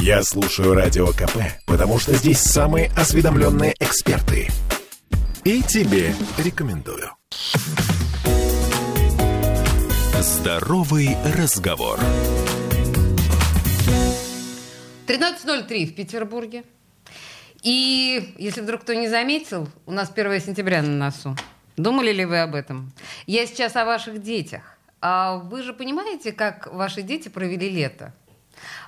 Я слушаю Радио КП, потому что здесь самые осведомленные эксперты. И тебе рекомендую. Здоровый разговор. 13.03 в Петербурге. И если вдруг кто не заметил, у нас 1 сентября на носу. Думали ли вы об этом? Я сейчас о ваших детях. А вы же понимаете, как ваши дети провели лето?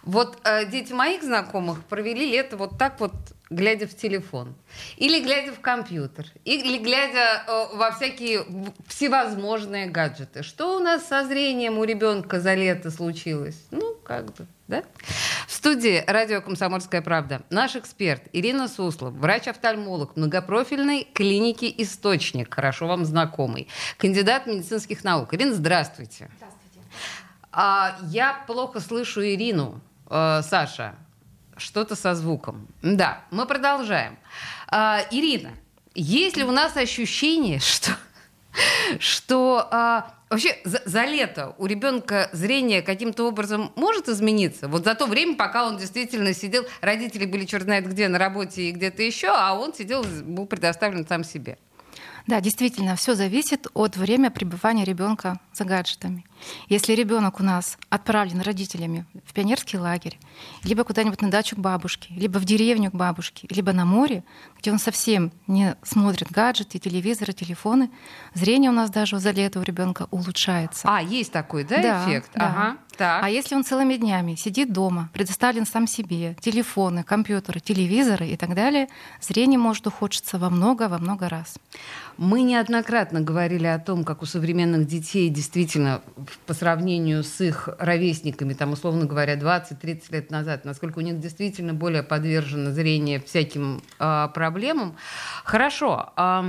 Вот э, дети моих знакомых провели лето вот так вот, глядя в телефон. Или глядя в компьютер. Или глядя э, во всякие всевозможные гаджеты. Что у нас со зрением у ребенка за лето случилось? Ну, как бы, да? В студии радио «Комсомольская правда» наш эксперт Ирина Суслов, врач-офтальмолог многопрофильной клиники «Источник», хорошо вам знакомый, кандидат медицинских наук. Ирина, здравствуйте. Здравствуйте. А, я плохо слышу Ирину. А, Саша, что-то со звуком. Да, мы продолжаем. А, Ирина, есть ли у нас ощущение, что, что а, вообще за, за лето у ребенка зрение каким-то образом может измениться? Вот за то время, пока он действительно сидел, родители были черт знает где, на работе и где-то еще, а он сидел, был предоставлен сам себе. Да, действительно, все зависит от времени пребывания ребенка за гаджетами. Если ребенок у нас отправлен родителями в пионерский лагерь, либо куда-нибудь на дачу к бабушке, либо в деревню к бабушке, либо на море, где он совсем не смотрит гаджеты, телевизоры, телефоны, зрение у нас даже за лето у ребенка улучшается. А, есть такой, да, да эффект? Да. Ага. Так. А если он целыми днями сидит дома, предоставлен сам себе, телефоны, компьютеры, телевизоры и так далее, зрение может ухудшиться во много, во много раз. Мы неоднократно говорили о том, как у современных детей действительно по сравнению с их ровесниками, там, условно говоря, 20-30 лет назад, насколько у них действительно более подвержено зрение всяким э, проблемам. Хорошо. А,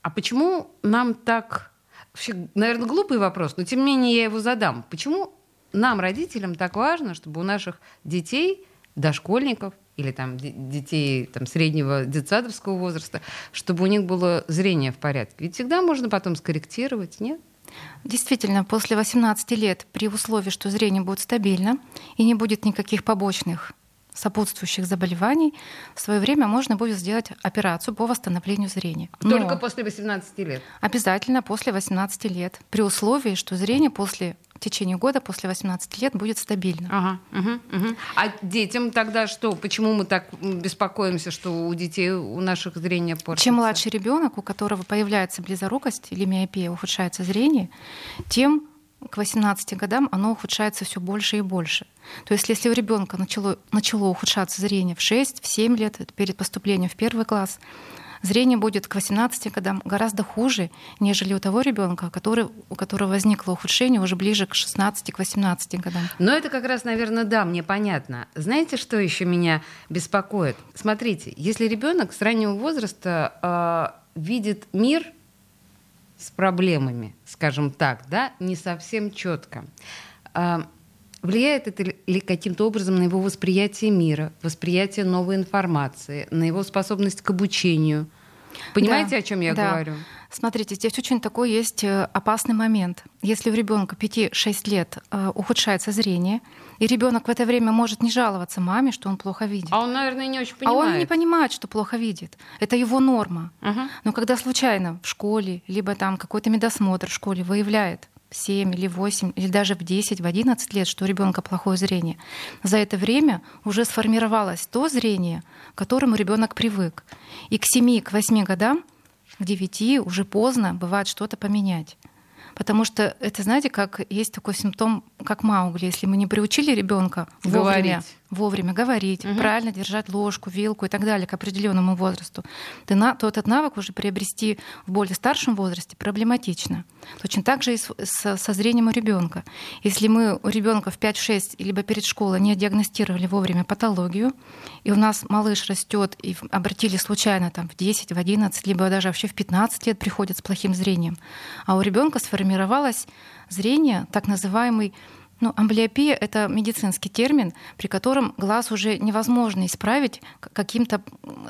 а почему нам так... Вообще, наверное, глупый вопрос, но тем не менее я его задам. Почему нам, родителям, так важно, чтобы у наших детей, дошкольников или там детей там, среднего детсадовского возраста, чтобы у них было зрение в порядке. Ведь всегда можно потом скорректировать, нет? Действительно, после 18 лет, при условии, что зрение будет стабильно и не будет никаких побочных сопутствующих заболеваний, в свое время можно будет сделать операцию по восстановлению зрения. Но Только после 18 лет? Обязательно после 18 лет, при условии, что зрение после в течение года после 18 лет будет стабильно. Ага, угу, угу. А детям тогда что? Почему мы так беспокоимся, что у детей у наших зрение портится? Чем младший ребенок, у которого появляется близорукость или миопия, ухудшается зрение, тем к 18 годам оно ухудшается все больше и больше. То есть если у ребенка начало, начало ухудшаться зрение в 6, в 7 лет, перед поступлением в первый класс, зрение будет к 18 годам гораздо хуже, нежели у того ребенка, который, у которого возникло ухудшение уже ближе к 16 к 18 годам. Но это как раз, наверное, да, мне понятно. Знаете, что еще меня беспокоит? Смотрите, если ребенок с раннего возраста э, видит мир с проблемами, скажем так, да, не совсем четко. Э, Влияет это ли каким-то образом на его восприятие мира, восприятие новой информации, на его способность к обучению? Понимаете, да, о чем я да. говорю? Смотрите, здесь очень такой есть э, опасный момент. Если у ребенка 5-6 лет э, ухудшается зрение, и ребенок в это время может не жаловаться маме, что он плохо видит. А он, наверное, не очень понимает. А он не понимает, что плохо видит. Это его норма. Uh-huh. Но когда случайно в школе, либо там какой-то медосмотр в школе выявляет 7 или 8, или даже в 10, в 11 лет, что у ребенка плохое зрение, за это время уже сформировалось то зрение, к которому ребенок привык. И к 7, к 8 годам, к 9 уже поздно бывает что-то поменять. Потому что это, знаете, как есть такой симптом, как Маугли. Если мы не приучили ребенка вовремя, вовремя говорить, угу. правильно держать ложку, вилку и так далее к определенному возрасту, то этот навык уже приобрести в более старшем возрасте проблематично. Точно так же и со, со зрением у ребенка. Если мы у ребенка в 5-6 либо перед школой не диагностировали вовремя патологию, и у нас малыш растет и обратили случайно там, в 10, в 11, либо даже вообще в 15 лет приходит с плохим зрением, а у ребенка сформировалось зрение, так называемый ну, амблиопия — это медицинский термин, при котором глаз уже невозможно исправить каким-то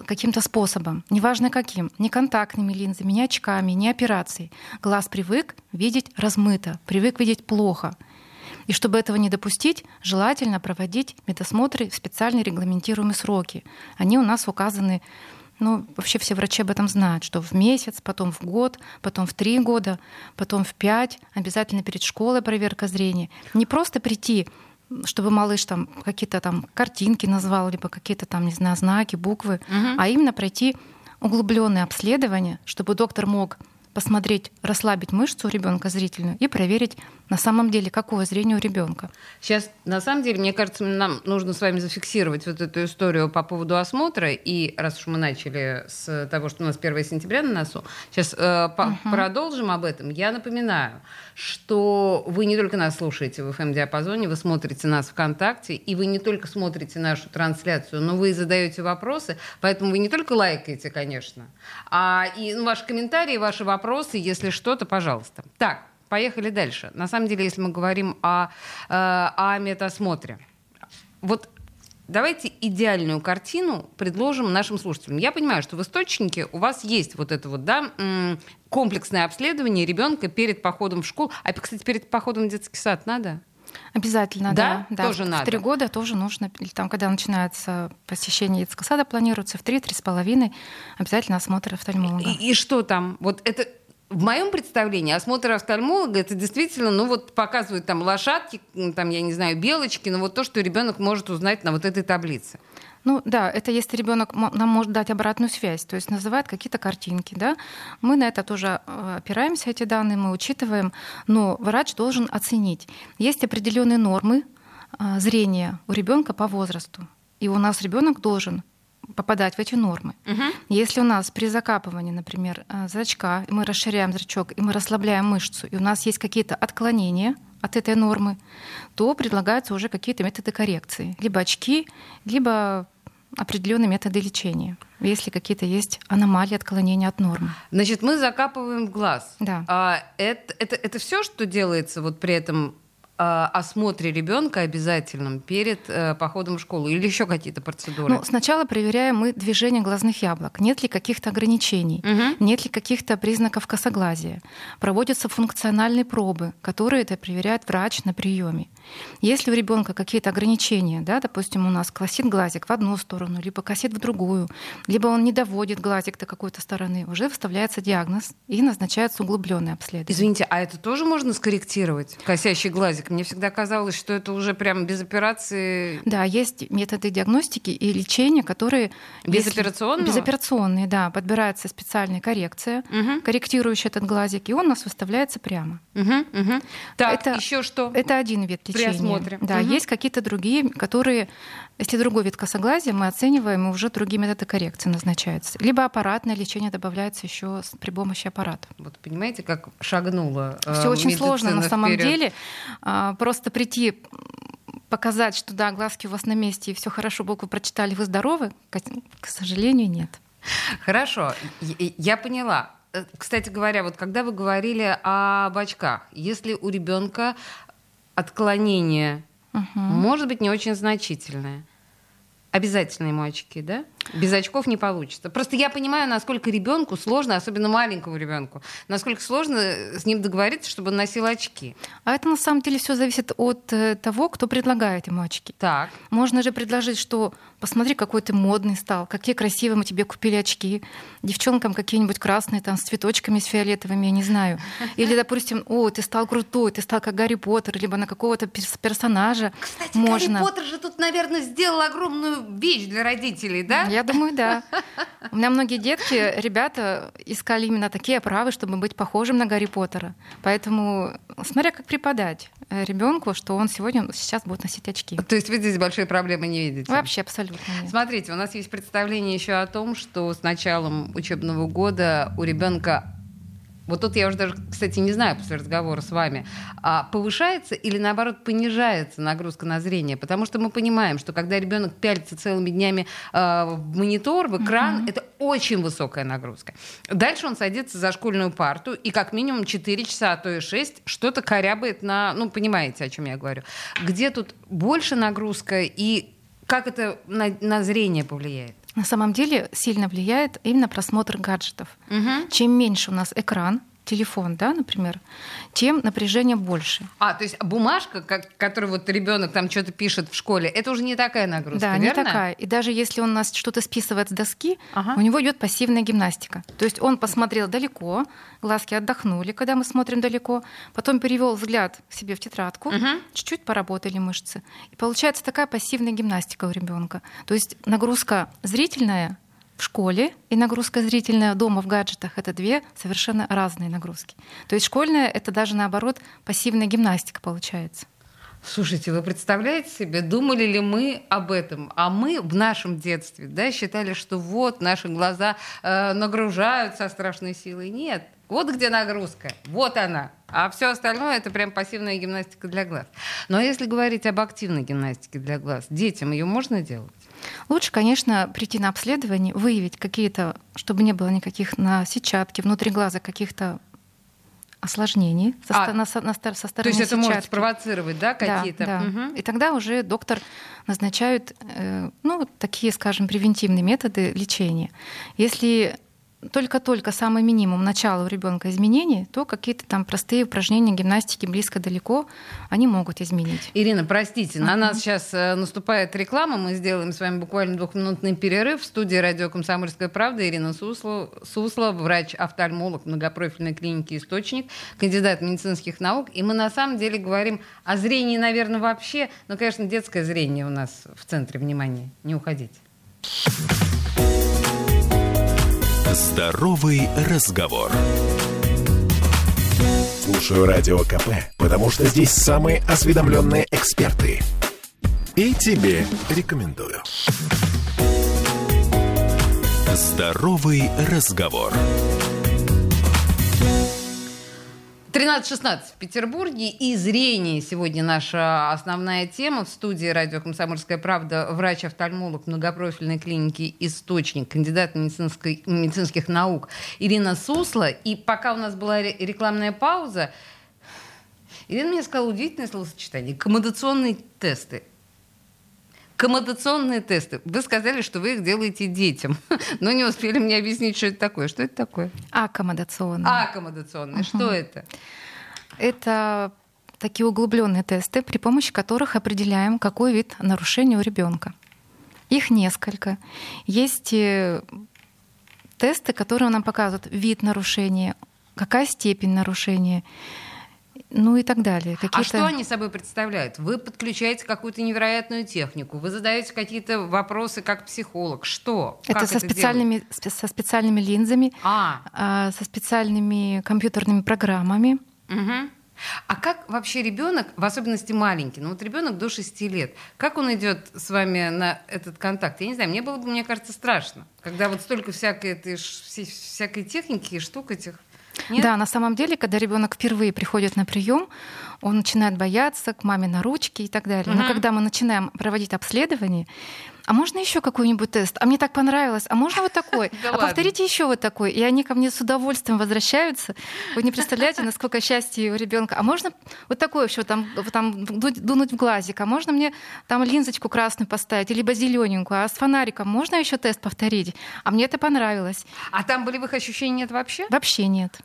каким способом, неважно каким, ни контактными линзами, ни очками, ни операцией. Глаз привык видеть размыто, привык видеть плохо. И чтобы этого не допустить, желательно проводить медосмотры в специальные регламентируемые сроки. Они у нас указаны ну, вообще все врачи об этом знают, что в месяц, потом в год, потом в три года, потом в пять, обязательно перед школой проверка зрения. Не просто прийти чтобы малыш там какие-то там картинки назвал, либо какие-то там, не знаю, знаки, буквы, угу. а именно пройти углубленное обследование, чтобы доктор мог посмотреть, расслабить мышцу у ребенка зрительную и проверить на самом деле, какое зрение у ребенка. Сейчас, на самом деле, мне кажется, нам нужно с вами зафиксировать вот эту историю по поводу осмотра. И раз уж мы начали с того, что у нас 1 сентября на носу, сейчас э, угу. продолжим об этом. Я напоминаю, что вы не только нас слушаете в FM-диапазоне, вы смотрите нас ВКонтакте, и вы не только смотрите нашу трансляцию, но вы и задаете вопросы. Поэтому вы не только лайкаете, конечно, а и ну, ваши комментарии, ваши вопросы, если что-то, пожалуйста. Так, поехали дальше. На самом деле, если мы говорим о, э, о метасмотре, вот давайте идеальную картину предложим нашим слушателям. Я понимаю, что в источнике у вас есть вот это вот, да, комплексное обследование ребенка перед походом в школу. А, кстати, перед походом в детский сад надо? Обязательно, да. да. Тоже в, надо. В три года тоже нужно, или там, когда начинается посещение детского сада, планируется в три-три с половиной, обязательно осмотр офтальмолога. И, и что там? Вот это в моем представлении осмотр офтальмолога это действительно, ну вот показывают там лошадки, там, я не знаю, белочки, но вот то, что ребенок может узнать на вот этой таблице. Ну да, это если ребенок нам может дать обратную связь, то есть называет какие-то картинки, да, мы на это тоже э, опираемся, эти данные мы учитываем, но врач должен оценить. Есть определенные нормы э, зрения у ребенка по возрасту, и у нас ребенок должен попадать в эти нормы. Угу. Если у нас при закапывании, например, э, зрачка, мы расширяем зрачок, и мы расслабляем мышцу, и у нас есть какие-то отклонения от этой нормы, то предлагаются уже какие-то методы коррекции. Либо очки, либо определенные методы лечения, если какие-то есть аномалии отклонения от нормы. Значит, мы закапываем в глаз. Да. А, это, это, это все, что делается вот при этом осмотре ребенка обязательном перед э, походом в школу или еще какие-то процедуры? Ну, сначала проверяем мы движение глазных яблок. Нет ли каких-то ограничений? Угу. Нет ли каких-то признаков косоглазия? Проводятся функциональные пробы, которые это проверяет врач на приеме. Если у ребенка какие-то ограничения, да, допустим, у нас косит глазик в одну сторону, либо косит в другую, либо он не доводит глазик до какой-то стороны, уже выставляется диагноз и назначается углубленное обследование. Извините, а это тоже можно скорректировать, косящий глазик? Мне всегда казалось, что это уже прям без операции. Да, есть методы диагностики и лечения, которые безоперационные. Безоперационные, да, подбирается специальная коррекция, угу. корректирующая этот глазик, и он у нас выставляется прямо. Угу, угу. Так, это еще что? Это один вид лечения при осмотре. Да, угу. есть какие-то другие, которые, если другой вид косоглазия, мы оцениваем, и уже другие методы коррекции назначаются. Либо аппаратное лечение добавляется еще при помощи аппарата. Вот понимаете, как шагнула э, Все очень сложно на самом вперед. деле. А, просто прийти показать, что да, глазки у вас на месте, и все хорошо, буквы прочитали, вы здоровы, к сожалению, нет. Хорошо, я поняла. Э, кстати говоря, вот когда вы говорили об очках, если у ребенка отклонение угу. может быть не очень значительное. Обязательно ему очки, да? Без очков не получится. Просто я понимаю, насколько ребенку сложно, особенно маленькому ребенку, насколько сложно с ним договориться, чтобы он носил очки. А это на самом деле все зависит от э, того, кто предлагает ему очки. Так. Можно же предложить, что посмотри, какой ты модный стал, какие красивые мы тебе купили очки. Девчонкам какие-нибудь красные, там, с цветочками, с фиолетовыми, я не знаю. Или, допустим, о, ты стал крутой, ты стал как Гарри Поттер, либо на какого-то персонажа. Кстати, Можно. Гарри Поттер же тут, наверное, сделал огромную вещь для родителей, да? Я думаю, да. У меня многие детки, ребята искали именно такие оправы, чтобы быть похожим на Гарри Поттера. Поэтому, смотря как преподать э, ребенку, что он сегодня, сейчас будет носить очки. То есть вы здесь большой проблемы не видите? Вообще абсолютно нет. Смотрите, у нас есть представление еще о том, что с началом учебного года у ребенка вот тут я уже даже, кстати, не знаю после разговора с вами, а повышается или наоборот понижается нагрузка на зрение, потому что мы понимаем, что когда ребенок пялится целыми днями э, в монитор, в экран, mm-hmm. это очень высокая нагрузка. Дальше он садится за школьную парту и как минимум 4 часа, а то и 6 что-то корябает на, ну понимаете, о чем я говорю. Где тут больше нагрузка и как это на, на зрение повлияет? На самом деле сильно влияет именно просмотр гаджетов. Угу. Чем меньше у нас экран, телефон, да, например, тем напряжение больше. А, то есть бумажка, как, которую вот ребенок там что-то пишет в школе, это уже не такая нагрузка, Да, верно? не такая. И даже если он нас что-то списывает с доски, Ага. у него идет пассивная гимнастика. То есть он посмотрел далеко, глазки отдохнули, когда мы смотрим далеко, потом перевел взгляд себе в тетрадку, Мгм. чуть-чуть поработали мышцы. И получается такая пассивная гимнастика у ребенка. То есть нагрузка зрительная в школе и нагрузка зрительная дома в гаджетах это две совершенно разные нагрузки. То есть школьная это даже наоборот пассивная гимнастика получается. Слушайте, вы представляете себе, думали ли мы об этом? А мы в нашем детстве да, считали, что вот наши глаза э, нагружают страшной силой. Нет, вот где нагрузка, вот она. А все остальное это прям пассивная гимнастика для глаз. Но если говорить об активной гимнастике для глаз, детям ее можно делать? Лучше, конечно, прийти на обследование, выявить какие-то, чтобы не было никаких на сетчатке, внутри глаза каких-то осложнений со, А, на со- на со То стороны есть это может сетчатки. спровоцировать, да, Да, какие-то? да. Мгм. И тогда уже доктор назначает, э, ну, такие, скажем, превентивные методы лечения. Если только-только самый минимум начала у ребенка изменений, то какие-то там простые упражнения гимнастики близко-далеко они могут изменить. Ирина, простите, на нас сейчас э, наступает реклама. Мы сделаем с вами буквально двухминутный перерыв. В студии радио «Комсомольская правда» Ирина Суслова, Суслова врач-офтальмолог многопрофильной клиники «Источник», кандидат медицинских наук. И мы на самом деле говорим о зрении, наверное, вообще. Но, конечно, детское зрение у нас в центре внимания. Не уходите. Здоровый разговор. Слушаю радио КП, потому что здесь самые осведомленные эксперты. И тебе рекомендую. Здоровый разговор. 13.16 в Петербурге. И зрение сегодня наша основная тема. В студии радио «Комсомольская правда» врач-офтальмолог многопрофильной клиники «Источник», кандидат медицинских наук Ирина Сусла. И пока у нас была ре- рекламная пауза, Ирина мне сказала удивительное словосочетание. Коммодационные тесты. Коммодационные тесты. Вы сказали, что вы их делаете детям, но не успели мне объяснить, что это такое. Что это такое? Аккомодационные. Аккомодационные. Что это? Это такие углубленные тесты, при помощи которых определяем, какой вид нарушения у ребенка. Их несколько. Есть э, тесты, которые нам показывают вид нарушения, какая степень нарушения, ну и так далее. А что они собой представляют? Вы подключаете какую-то невероятную технику, вы задаете какие-то вопросы как психолог. Что? Это Как со, специальными, спе- со специальными линзами, А, а, со специальными компьютерными программами. мгм. А как вообще ребенок, в особенности маленький, ну вот ребенок до 6 лет, как он идет с вами на этот контакт? Я не знаю, мне было бы, мне кажется, страшно, когда вот столько всякой этой всякой техники и штук этих. Нет? Да, на самом деле, когда ребенок впервые приходит на прием, он начинает бояться к маме на ручки и так далее. Но Мгм. когда мы начинаем проводить обследование, а можно еще какой-нибудь тест? А мне так понравилось. А можно вот такой? Да А ладно. повторите еще вот такой. И они ко мне с удовольствием возвращаются. Вы не представляете, насколько счастье у ребенка. А можно вот такой еще там, там дунуть в глазик? А можно мне там линзочку красную поставить, либо зелененькую? А с фонариком можно еще тест повторить? А мне это понравилось. А там болевых ощущений нет вообще? Вообще нет.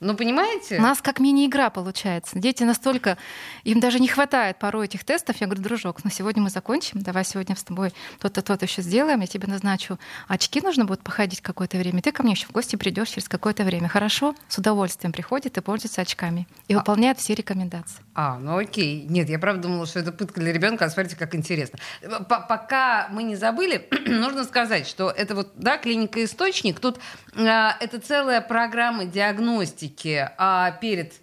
Ну, понимаете? У нас как мини-игра получается. Дети настолько... Им даже не хватает порой этих тестов. Я говорю, дружок, ну сегодня мы закончим, давай сегодня с тобой то-то, то-то еще сделаем, я тебе назначу очки, нужно будет походить какое-то время. Ты ко мне еще в гости придешь через какое-то время. Хорошо? С удовольствием приходит и пользуется очками. И А- выполняет все рекомендации. А, ну окей. Нет, я правда думала, что это пытка для ребенка, а смотрите, как интересно. П- Пока мы не забыли, нужно сказать, что это вот, да, клиника «Источник», тут а, это целая программа диагностики а, перед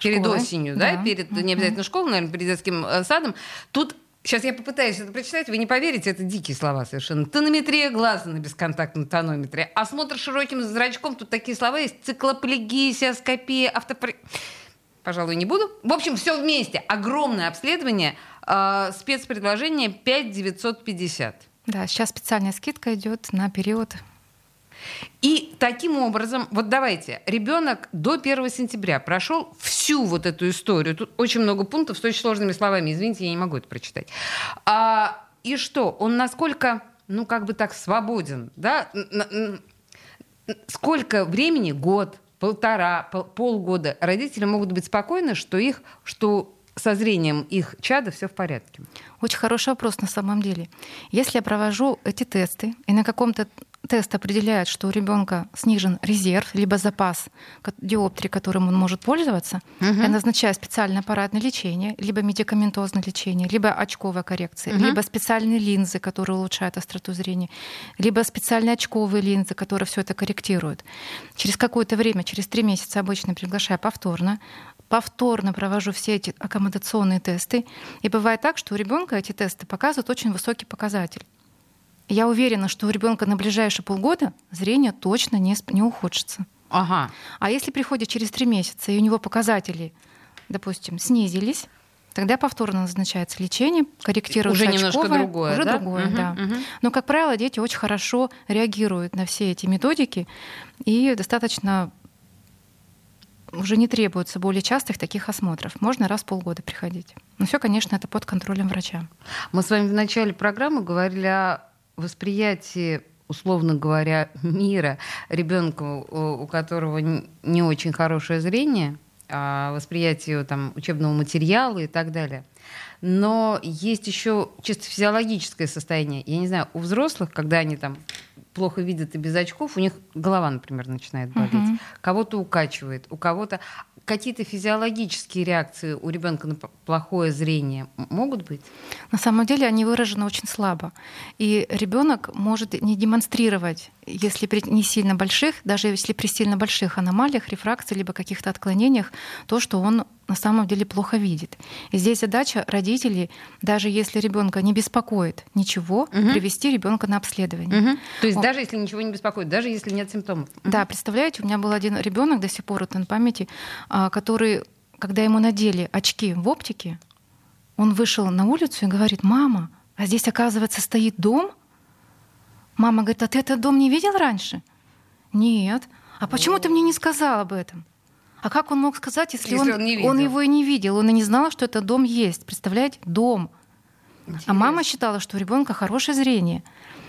перед Школой, осенью, да, да. перед не обязательно школой, наверное, перед детским э, садом. Тут Сейчас я попытаюсь это прочитать, вы не поверите, это дикие слова совершенно. Тонометрия глаза на бесконтактном тонометре, осмотр широким зрачком, тут такие слова есть, циклоплегия, сиоскопия, автопри... Пожалуй, не буду. В общем, все вместе. Огромное обследование, э, спецпредложение 5950. Да, сейчас специальная скидка идет на период И таким образом, вот давайте, ребенок до 1 сентября прошел всю вот эту историю. Тут очень много пунктов с очень сложными словами. Извините, я не могу это прочитать. А, и что? Он насколько, ну как бы так, свободен, да? Сколько времени? Год, полтора, пол, полгода родители могут быть спокойны, что их, что со зрением их чада все в порядке? Очень хороший вопрос на самом деле. Если я провожу эти тесты, и на каком-то тест определяет, что у ребенка снижен резерв, либо запас диоптрии, которым он может пользоваться, угу. я назначаю специальное аппаратное лечение, либо медикаментозное лечение, либо очковая коррекция, угу. либо специальные линзы, которые улучшают остроту зрения, либо специальные очковые линзы, которые все это корректируют. Через какое-то время, через три месяца обычно приглашаю повторно, повторно провожу все эти аккомодационные тесты. И бывает так, что у ребенка эти тесты показывают очень высокий показатель. Я уверена, что у ребенка на ближайшие полгода зрение точно не, не ухудшится. Ага. А если приходит через три месяца, и у него показатели, допустим, снизились, тогда повторно назначается лечение, корректируется Уже очковое, немножко другое, Уже да? другое, угу, да. Угу. Но, как правило, дети очень хорошо реагируют на все эти методики и достаточно уже не требуется более частых таких осмотров. Можно раз в полгода приходить. Но все, конечно, это под контролем врача. Мы с вами в начале программы говорили о восприятии условно говоря, мира ребенка, у которого не очень хорошее зрение, а восприятие там, учебного материала и так далее. Но есть еще чисто физиологическое состояние. Я не знаю, у взрослых, когда они там плохо видят и без очков, у них голова, например, начинает болеть. Угу. Кого-то укачивает, у кого-то какие-то физиологические реакции у ребенка на плохое зрение могут быть? На самом деле они выражены очень слабо. И ребенок может не демонстрировать, если при не сильно больших, даже если при сильно больших аномалиях, рефракции, либо каких-то отклонениях, то, что он на самом деле плохо видит. И здесь задача родителей, даже если ребенка не беспокоит ничего, угу. привести ребенка на обследование. Угу. То есть Он... даже если ничего не беспокоит, даже если нет симптомов. Угу. Да, представляете, у меня был один ребенок до сих пор, это на памяти, а, который, когда ему надели очки в оптике, он вышел на улицу и говорит, мама, а здесь, оказывается, стоит дом? Мама говорит, а ты этот дом не видел раньше? Нет. А почему ты мне не сказал об этом? А как он мог сказать, если, если он, он, не он его и не видел? Он и не знал, что этот дом есть. Представляете? Дом. Интересно. А мама считала, что у ребенка хорошее зрение.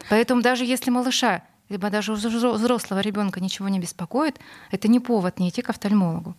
Поэтому даже если малыша, либо даже у взрослого ребенка ничего не беспокоит, это не повод не идти к офтальмологу.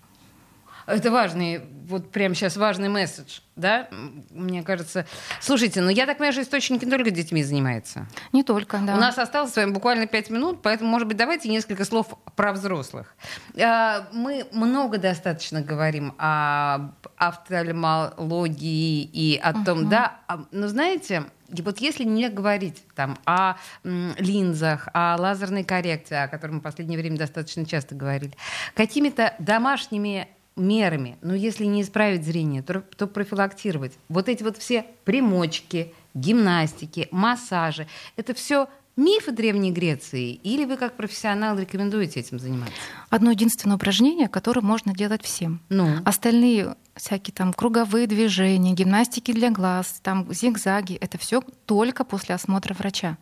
Это важный, вот прямо сейчас важный месседж, да, мне кажется. Слушайте, ну я так понимаю, что источники не только детьми занимаются. Не только, да. У нас осталось с вами буквально пять минут, поэтому, может быть, давайте несколько слов про взрослых. А, мы много достаточно говорим о офтальмологии и о том, uh-huh. да, а, но знаете, и вот если не говорить там, о м, линзах, о лазерной коррекции, о которой мы в последнее время достаточно часто говорили, какими-то домашними мерами. Но если не исправить зрение, то, то профилактировать. Вот эти вот все примочки, гимнастики, массажи, это все мифы Древней Греции? Или вы как профессионал рекомендуете этим заниматься? Одно единственное упражнение, которое можно делать всем. Ну? Остальные всякие там круговые движения, гимнастики для глаз, там зигзаги, это все только после осмотра врача.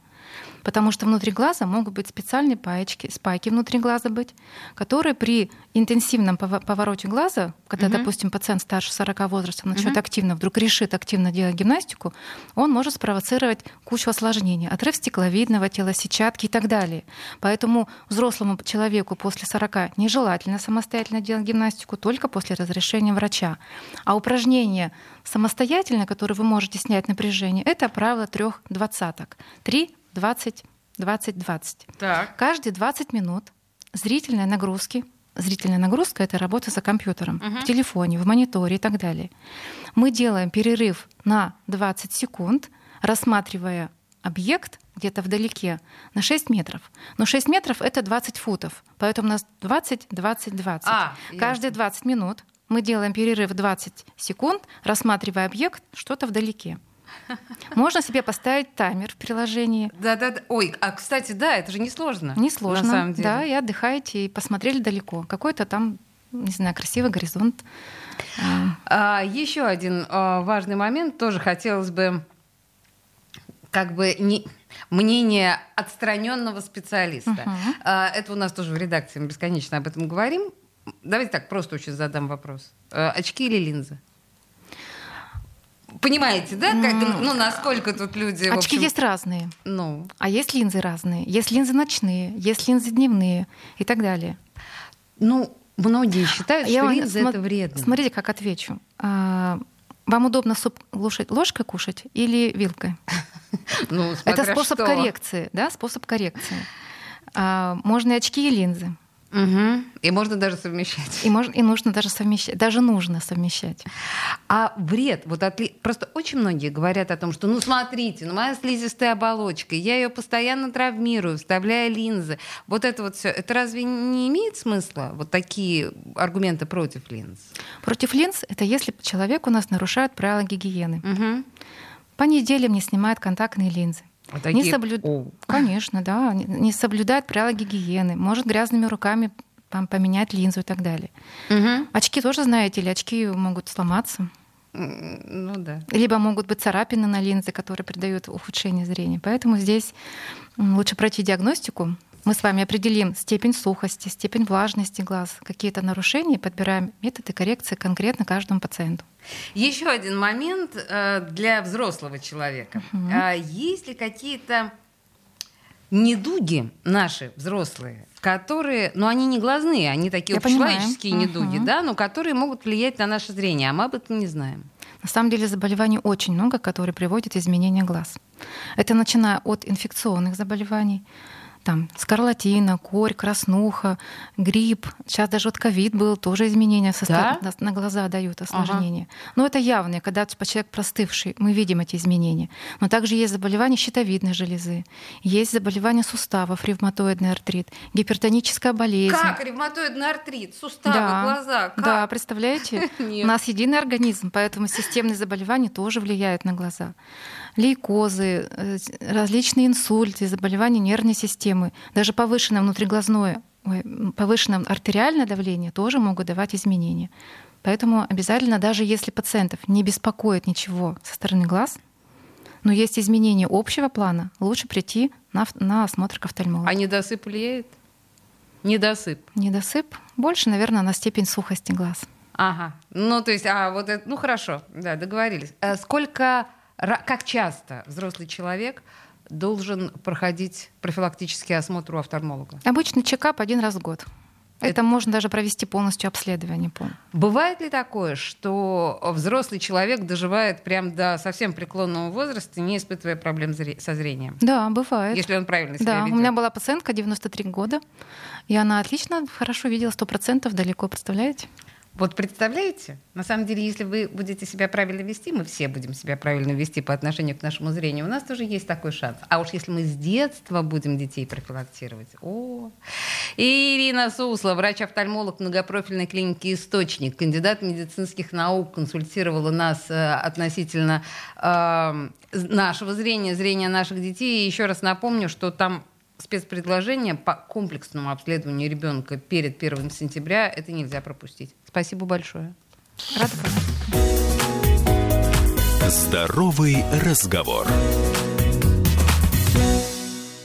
Потому что внутри глаза могут быть специальные паечки, спайки внутри глаза быть, которые при интенсивном повороте глаза, когда, угу. допустим, пациент старше 40 возраста начнет угу. активно, вдруг решит активно делать гимнастику, он может спровоцировать кучу осложнений, отрыв стекловидного тела, сетчатки и так далее. Поэтому взрослому человеку после 40 нежелательно самостоятельно делать гимнастику только после разрешения врача. А упражнения самостоятельно, которые вы можете снять напряжение, это правило трех двадцаток. Три 20, 20, 20. Так. Каждые 20 минут зрительные нагрузки. Зрительная нагрузка — это работа за компьютером, угу. в телефоне, в мониторе и так далее. Мы делаем перерыв на 20 секунд, рассматривая объект где-то вдалеке на 6 метров. Но 6 метров — это 20 футов. Поэтому у нас 20, 20, 20. А, Каждые 20 минут мы делаем перерыв 20 секунд, рассматривая объект что-то вдалеке. Можно себе поставить таймер в приложении. Да, да, да. Ой, а кстати, да, это же не сложно. Не сложно. На самом деле. Да, и отдыхаете, и посмотрели далеко. Какой-то там, не знаю, красивый горизонт. А, еще один а, важный момент тоже хотелось бы как бы не, мнение отстраненного специалиста. А, это у нас тоже в редакции, мы бесконечно об этом говорим. Давайте так, просто очень задам вопрос. А, очки или линзы? Понимаете, да? Как, ну, насколько тут люди... Очки общем... есть разные. Ну. А есть линзы разные. Есть линзы ночные, есть линзы дневные и так далее. Ну, Многие считают, что линзы это вредно. Смотрите, как отвечу. А, вам удобно суп кушать ложкой кушать или вилкой? Ну, это способ что. коррекции, да, способ коррекции. А, можно и очки, и линзы. Угу. И можно даже совмещать. И, можно, и нужно даже совмещать. Даже нужно совмещать. А вред, вот отли... просто очень многие говорят о том, что ну смотрите, ну моя слизистая оболочка, я ее постоянно травмирую, вставляя линзы. Вот это вот все, это разве не имеет смысла? Вот такие аргументы против линз? Против линз это если человек у нас нарушает правила гигиены. Угу. По неделям не снимает контактные линзы. Такие... не соблюд... Конечно, да. Не соблюдает правила гигиены, может грязными руками поменять линзу и так далее. Угу. Очки тоже, знаете ли, очки могут сломаться. Ну да. Либо могут быть царапины на линзе, которые придают ухудшение зрения. Поэтому здесь лучше пройти диагностику, мы с вами определим степень сухости, степень влажности глаз, какие-то нарушения, подбираем методы коррекции конкретно каждому пациенту. Еще один момент э, для взрослого человека. Угу. Есть ли какие-то недуги наши взрослые, которые, ну они не глазные, они такие человеческие недуги, да, но которые могут влиять на наше зрение, а мы об этом не знаем. На самом деле заболеваний очень много, которые приводят к изменению глаз. Это начиная от инфекционных заболеваний, там скарлатина, корь, краснуха, грипп. Сейчас даже вот ковид был, тоже изменения со да? на, на глаза дают осложнения. Ага. Но это явные, когда типа, человек простывший, мы видим эти изменения. Но также есть заболевания щитовидной железы, есть заболевания суставов, ревматоидный артрит, гипертоническая болезнь. Как ревматоидный артрит? Суставы, да, глаза? Как? Да, представляете? У нас единый организм, поэтому системные заболевания тоже влияют на глаза лейкозы, э, различные инсульты, заболевания нервной системы, даже повышенное внутриглазное, повышенное артериальное давление тоже могут давать изменения. Поэтому обязательно, даже если пациентов не беспокоит ничего со стороны глаз, но есть изменения общего плана, лучше прийти на, на осмотр к офтальмологу. А недосып влияет? Недосып. Недосып больше, наверное, на степень сухости глаз. Ага. Ну, то есть, а, вот это, ну хорошо, да, договорились. А сколько как часто взрослый человек должен проходить профилактический осмотр у офтальмолога? Обычный чекап один раз в год. Это, Это можно даже провести полностью обследование. Бывает ли такое, что взрослый человек доживает прям до совсем преклонного возраста, не испытывая проблем со зрением? Да, бывает. Если он правильно себя Да, ведет. у меня была пациентка 93 года, и она отлично, хорошо видела 100% далеко, представляете? Вот представляете, на самом деле, если вы будете себя правильно вести, мы все будем себя правильно вести по отношению к нашему зрению, у нас тоже есть такой шанс. А уж если мы с детства будем детей профилактировать, о. Ирина Сусла, врач-офтальмолог многопрофильной клиники «Источник», кандидат медицинских наук, консультировала нас э, относительно э, нашего зрения, зрения наших детей. И еще раз напомню, что там спецпредложение по комплексному обследованию ребенка перед 1 сентября, это нельзя пропустить. Спасибо большое. Рада Здоровый разговор.